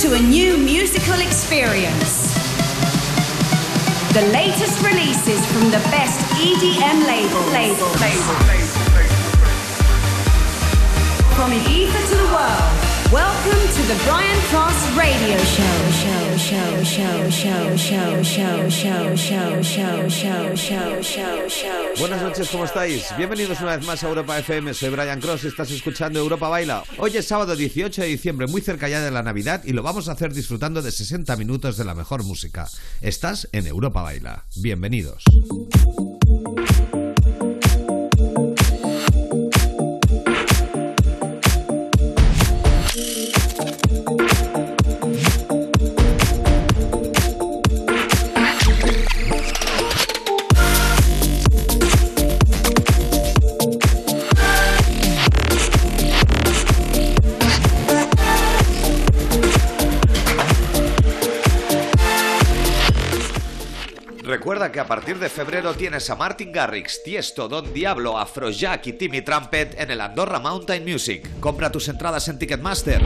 To a new musical experience. The latest releases from the best EDM label. Label. Label. From Ibiza to the world. Welcome to the Brian Cross Radio Show. Show, show, show, show, show, show. Buenas noches, ¿cómo estáis? Bienvenidos una vez más a Europa FM. Soy Brian Cross y estás escuchando Europa Baila. Hoy es sábado 18 de diciembre, muy cerca ya de la Navidad, y lo vamos a hacer disfrutando de 60 minutos de la mejor música. Estás en Europa Baila. Bienvenidos. Que a partir de febrero tienes a Martin Garrix, Tiesto, Don Diablo, Afrojack y Timmy Trumpet en el Andorra Mountain Music. Compra tus entradas en Ticketmaster.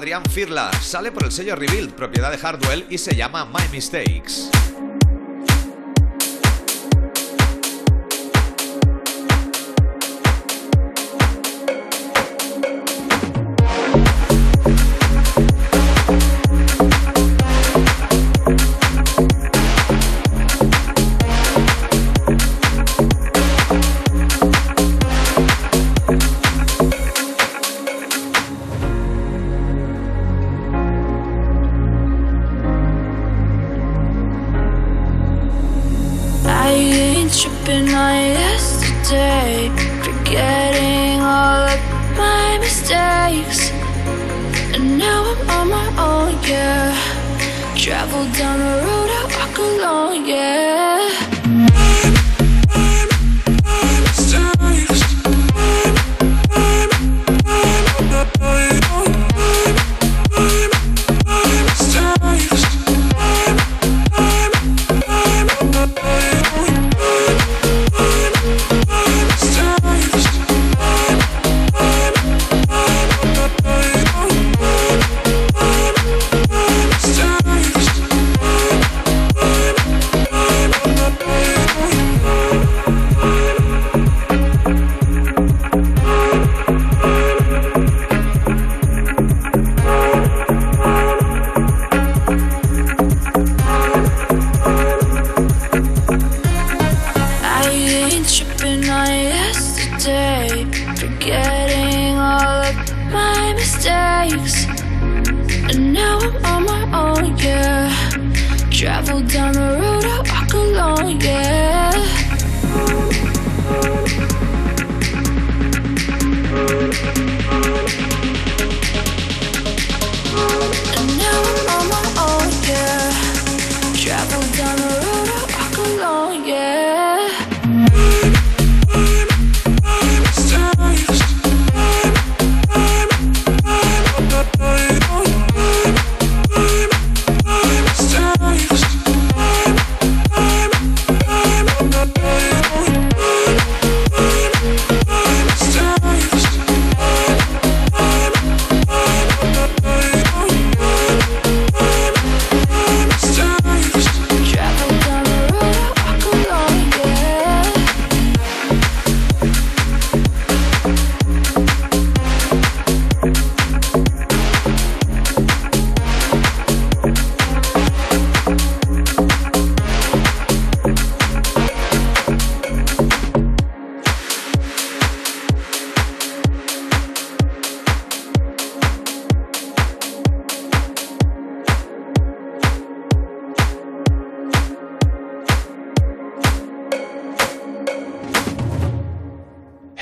Adrián Firla. Sale por el sello Rebuild, propiedad de Hardwell, y se llama My Mistakes.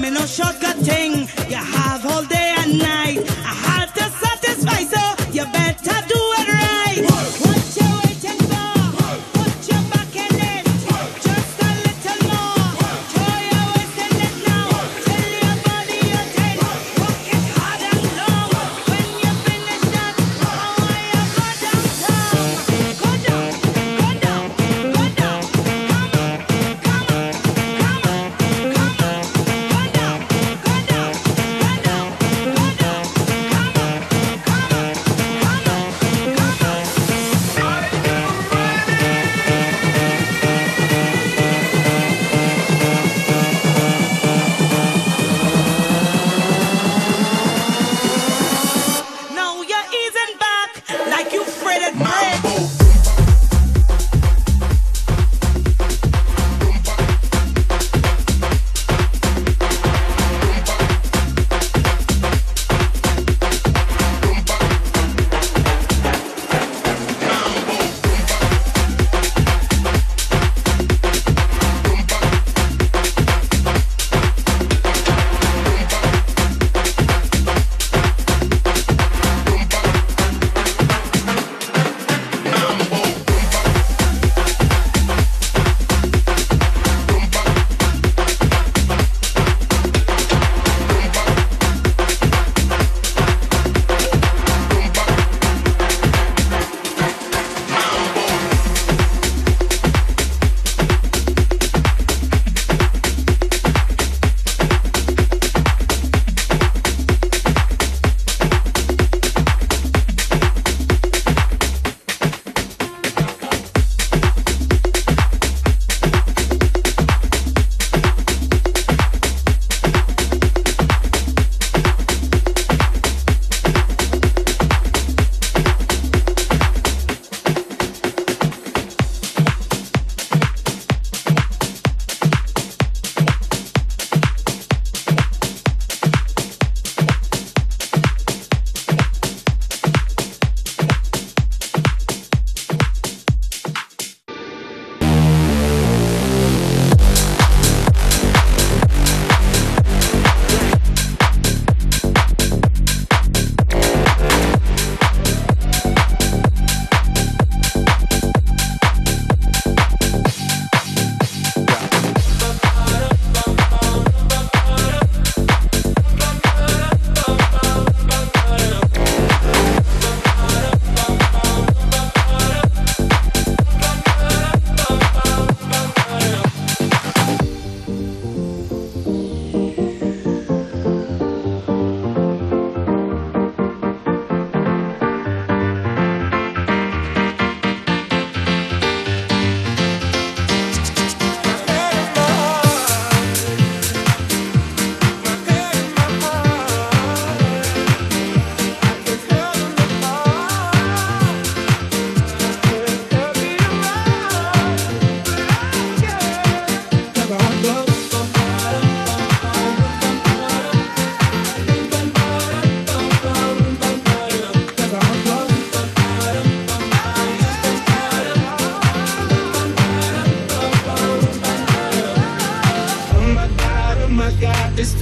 me no shortcut thing. You have all day and night.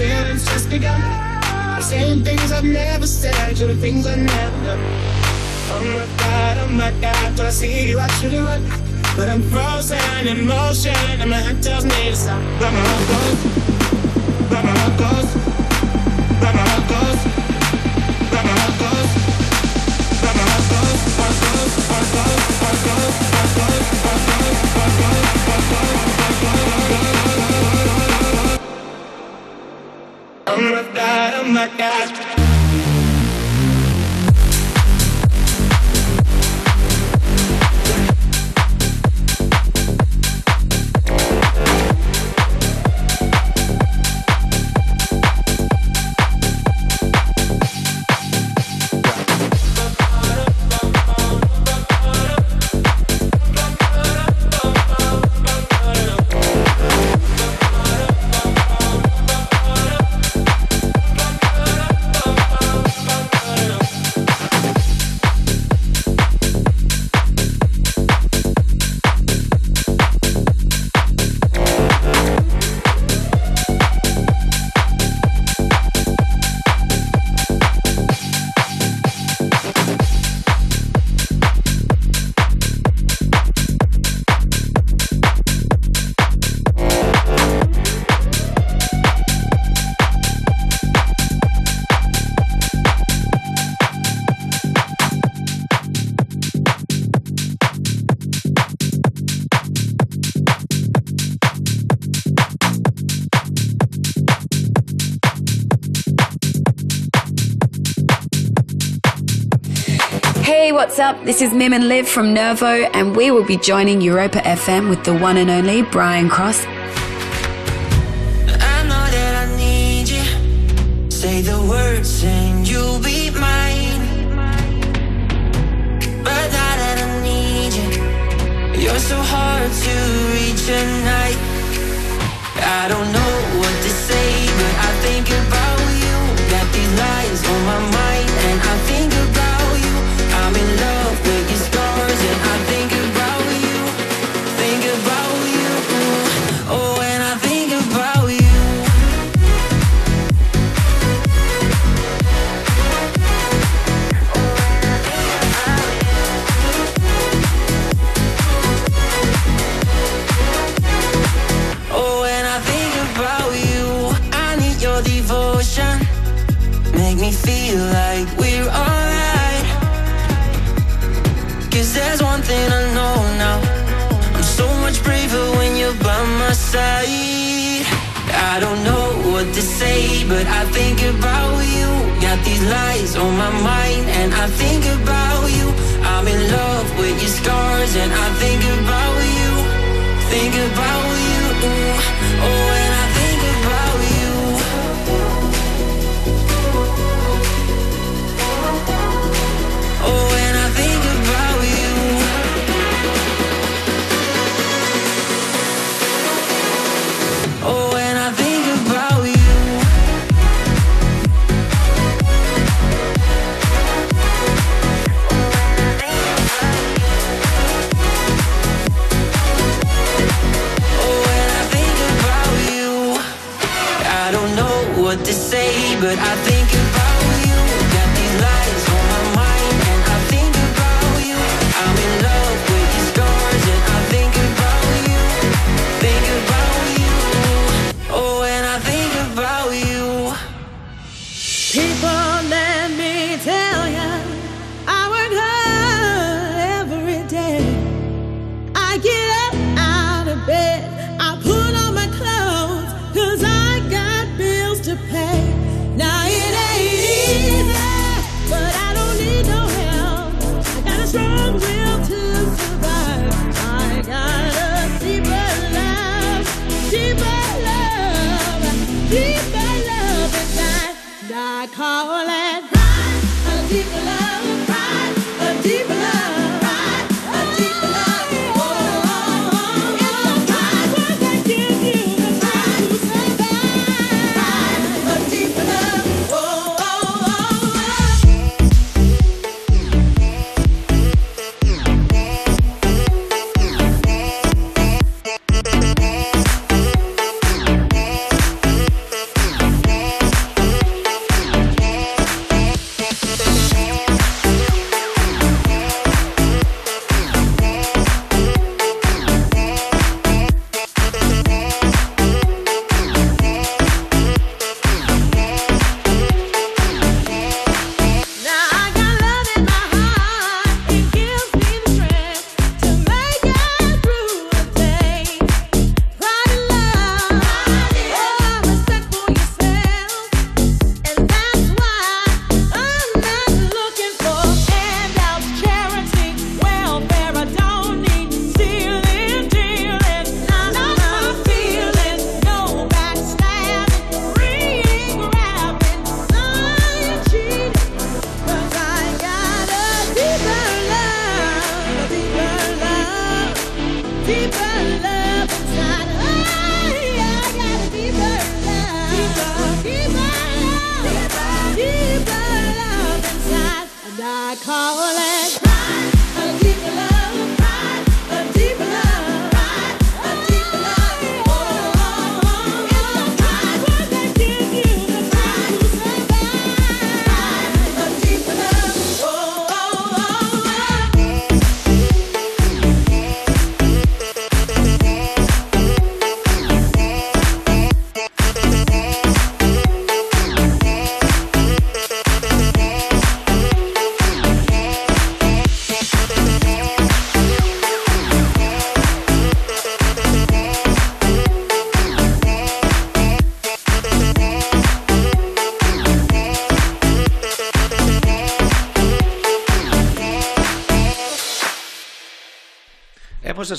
feelings just begun. Saying things I've never said, doing things I never done. Oh my god, oh my god, do I see you? I run. But I'm frozen in motion, and my head tells me to stop. But my heart goes, but my heart goes, but my heart goes, but my heart goes, but my heart goes, heart goes, heart goes, heart goes, heart goes, heart goes, heart goes, heart goes, heart goes, heart goes would have died Oh my God! What's up? This is Mim and Liv from Nervo, and we will be joining Europa FM with the one and only Brian Cross. Say the words and you'll be mine. But need you. You're so hard to reach. I don't know what to say, but I think about you. Got these lies on my mind, and I think about love. say I don't know what to say But I think about you. Got these lies on my mind And I think about you. I'm in love with your scars And I think about you. Think about you. Ooh, oh, what to say, but I think about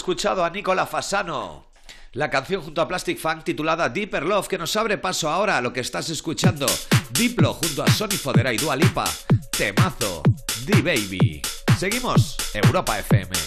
escuchado a Nicola Fasano. La canción junto a Plastic Funk titulada Deeper Love que nos abre paso ahora a lo que estás escuchando. Diplo junto a Sony Fodera y Dua Lipa. Temazo. D-Baby. Seguimos. Europa FM.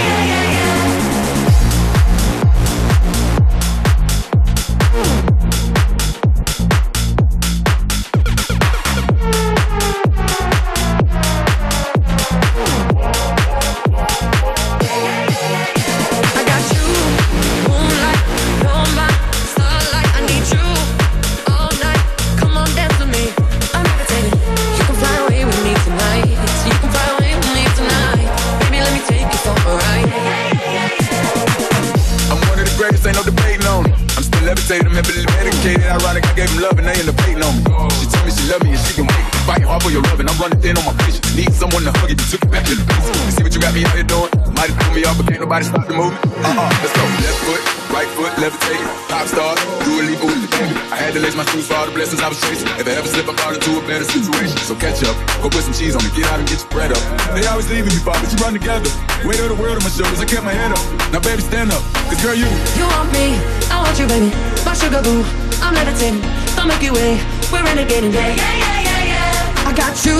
nobody stop the movement. Uh-uh, let's go. Left foot, right foot, levitating. Pop star, do a leap baby. I had to lace my shoes for all the blessings I was chasing. If I ever slip, I fall into a better situation. So catch up, go put some cheese on me, get out and get your bread up. They always leaving me, Bob, but you run together. Weight of the world on my shoulders, I kept my head up. Now, baby, stand up, cause girl, you. You want me, I want you, baby. My sugar boo, I'm levitating. The Milky Way, we're renegading. Yeah, yeah, yeah, yeah, yeah. I got you,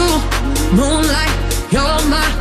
moonlight, you're my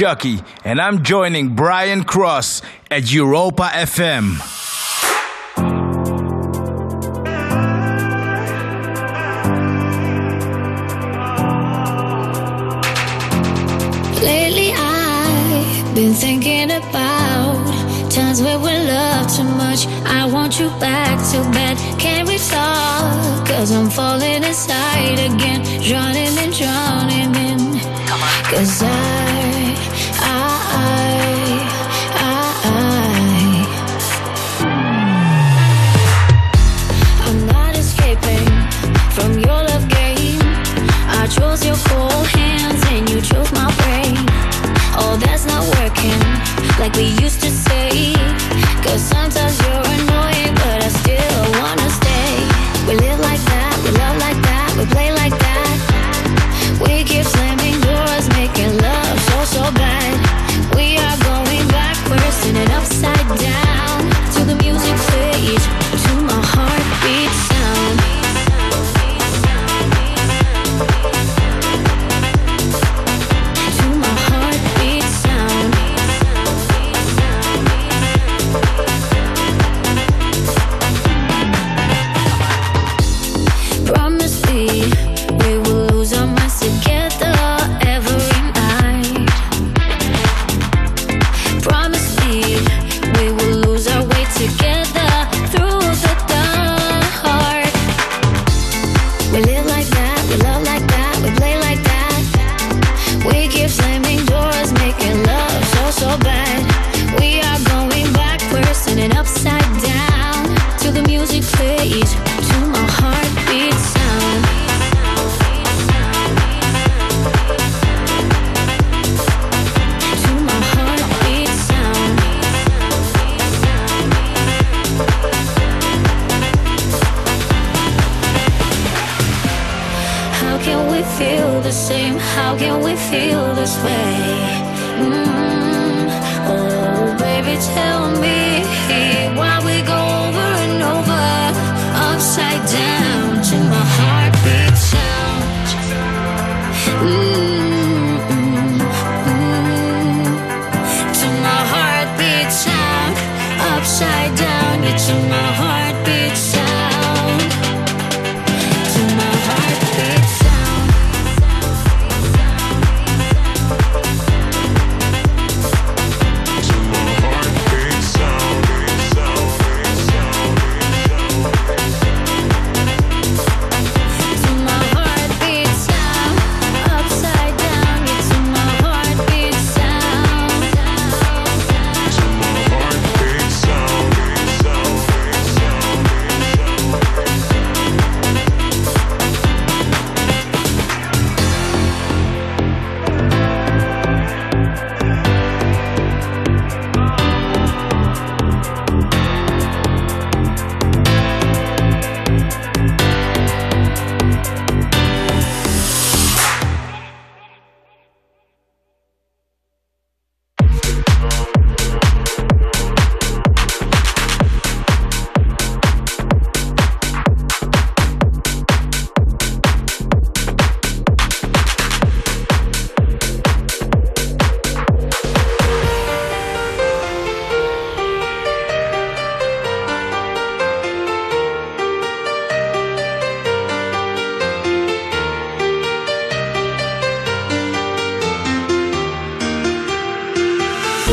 Chuckie, and I'm joining Brian Cross at Europa FM. Lately I've been thinking about times where we love too much. I want you back so bad. Can we talk? Cause I'm falling inside again. Drowning and drowning in. Cause I, feel this way. Mm. Oh, baby, tell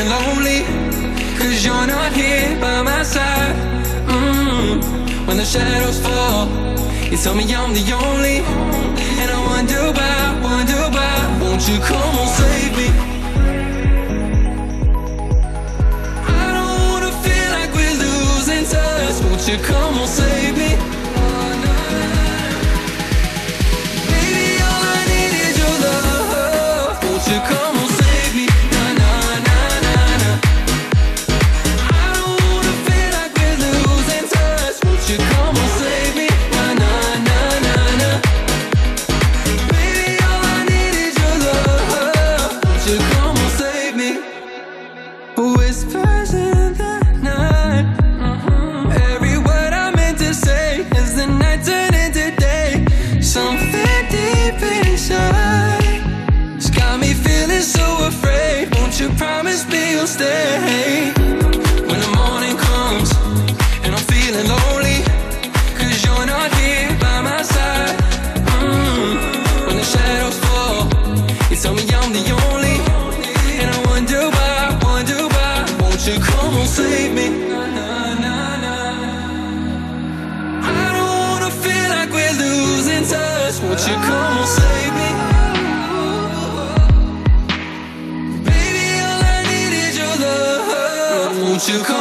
Feeling lonely, cause you're not here by my side. Mm. When the shadows fall, you tell me I'm the only. And I wonder why, wonder why. Won't you come on, save me? I don't wanna feel like we're losing touch. Won't you come and save me? Feeling so afraid. Won't you promise me you'll stay? When the morning comes and I'm feeling lonely, cause you're not here by my side. Mm. When the shadows fall, you tell me I'm the only. And I wonder why, wonder why. Won't you come and save me? I don't wanna feel like we're losing touch. Won't you come and you come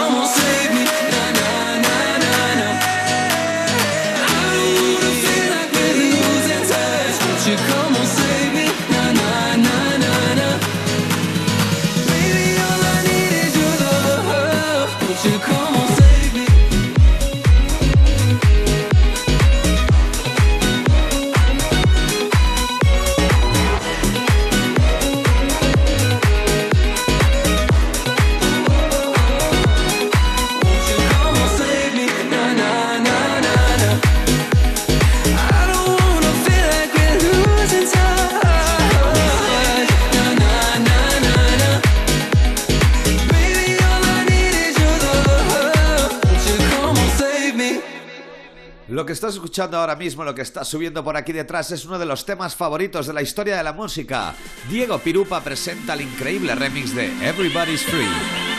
que estás escuchando ahora mismo, lo que está subiendo por aquí detrás, es uno de los temas favoritos de la historia de la música. Diego Pirupa presenta el increíble remix de Everybody's Free.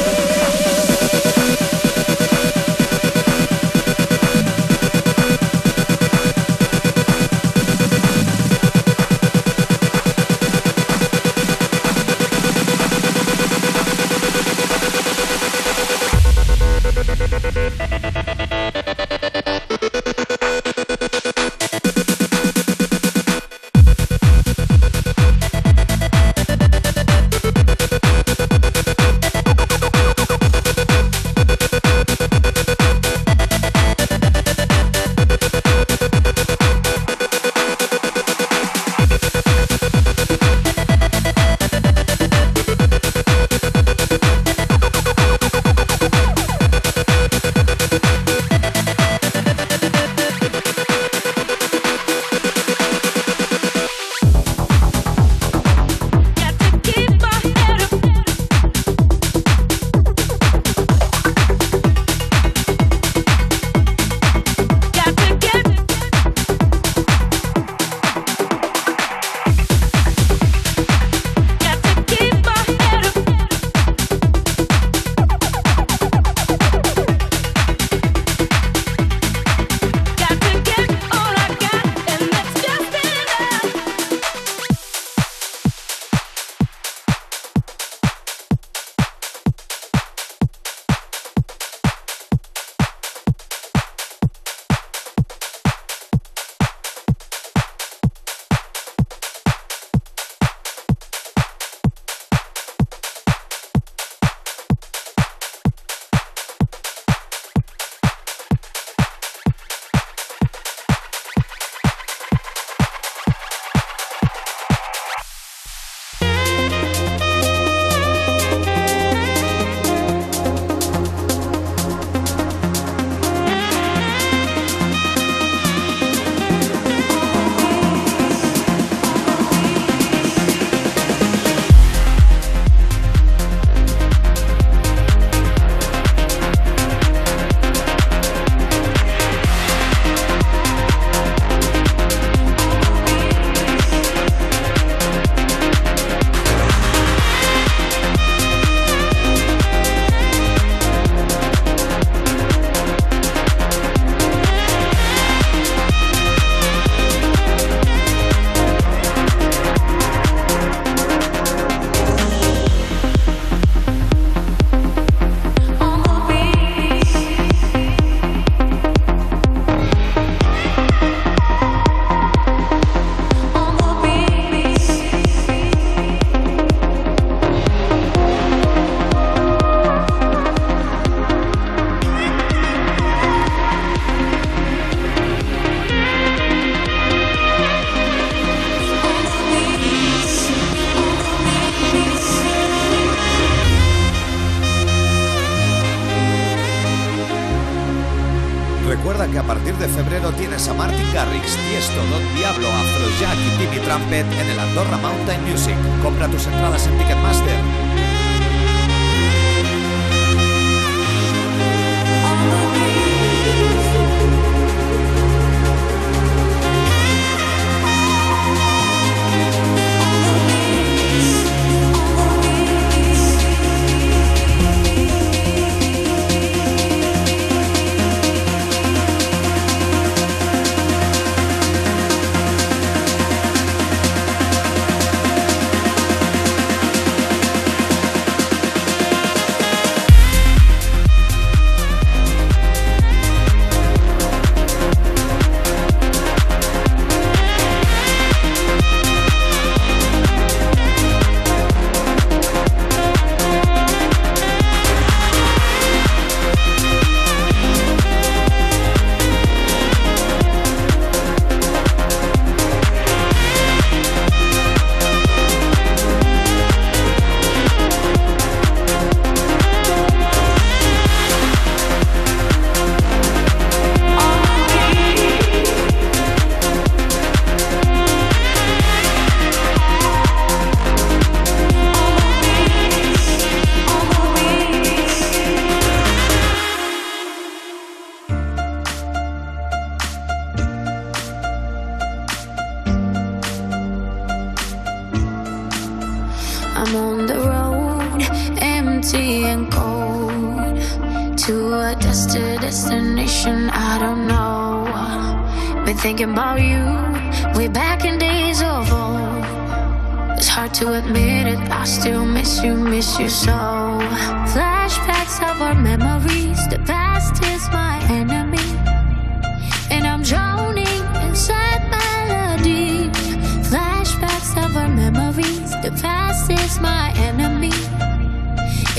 que a partir de febrero tienes a Martin Garrix, Tiesto, Don Diablo, Afrojack y Timmy Trumpet en el Andorra Mountain Music. Compra tus entradas en Ticketmaster. Been thinking about you way back in days of old. It's hard to admit it, I still miss you, miss you so. Flashbacks of our memories, the past is my enemy. And I'm drowning inside melody. Flashbacks of our memories, the past is my enemy.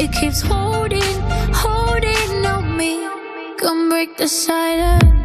It keeps holding, holding on me. Come break the silence.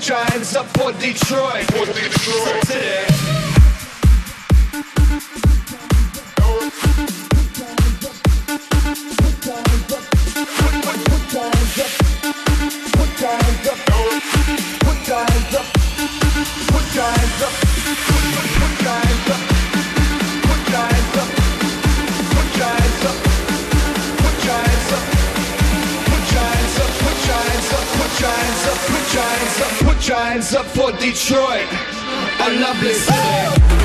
Giants up for Detroit. For Detroit. Today. Up, put giants up, put giants up. Giants up for Detroit. A lovely city.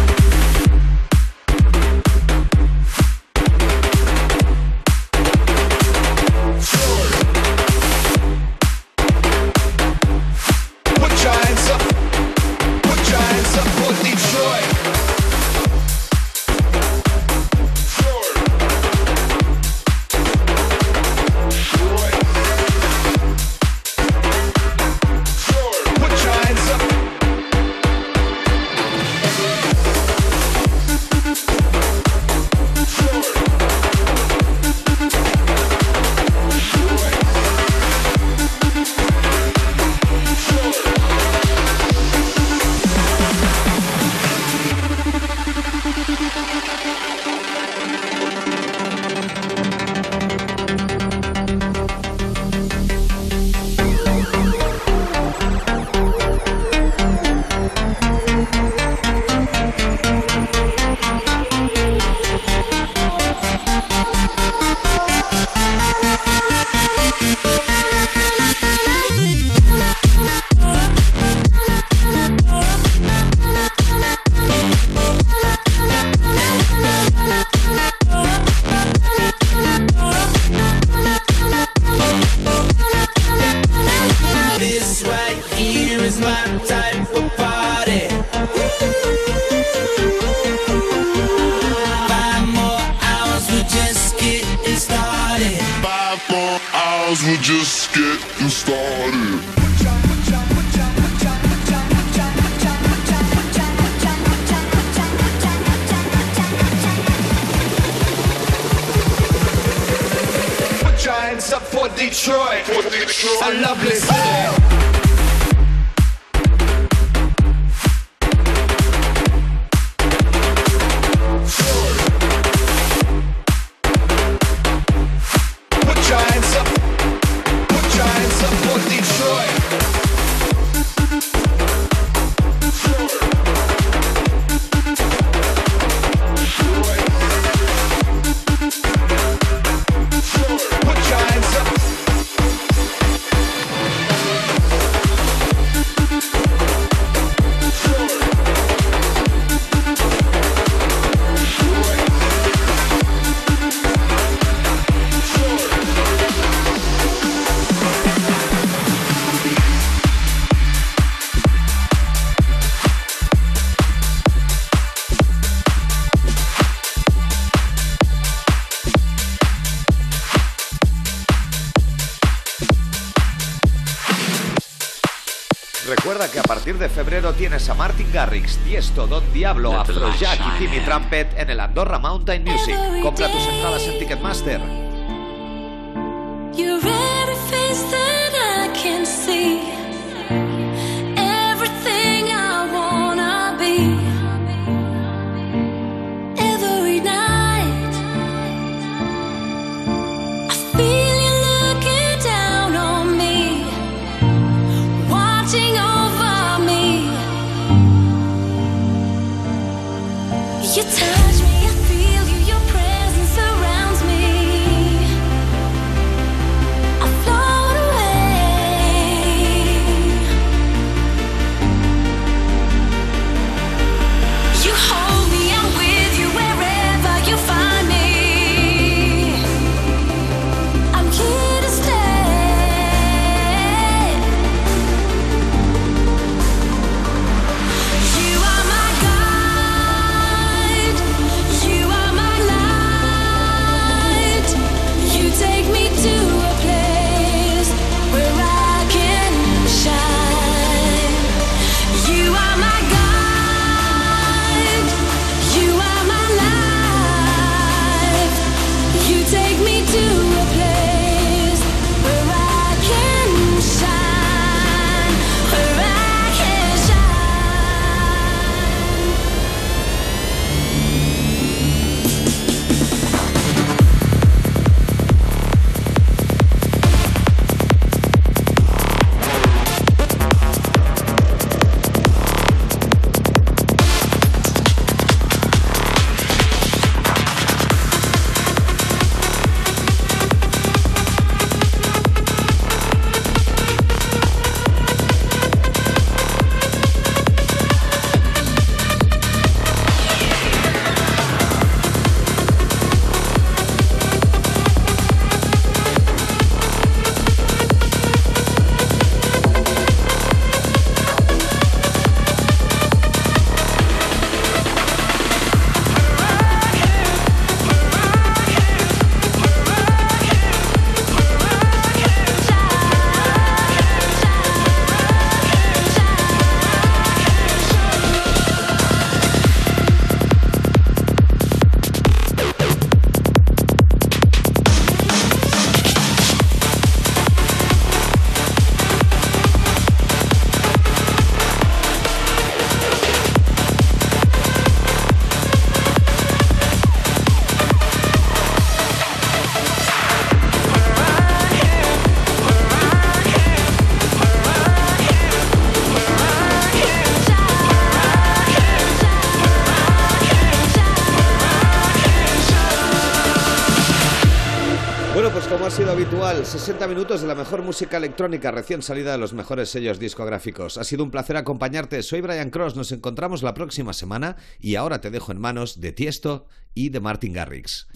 Tiesto, Don Diablo, Afrojack y Jimmy Trumpet en el Andorra Mountain Music. Compra tus entradas en Ticketmaster. 60 minutos de la mejor música electrónica recién salida de los mejores sellos discográficos. Ha sido un placer acompañarte. Soy Brian Cross, nos encontramos la próxima semana y ahora te dejo en manos de Tiesto y de Martin Garrix.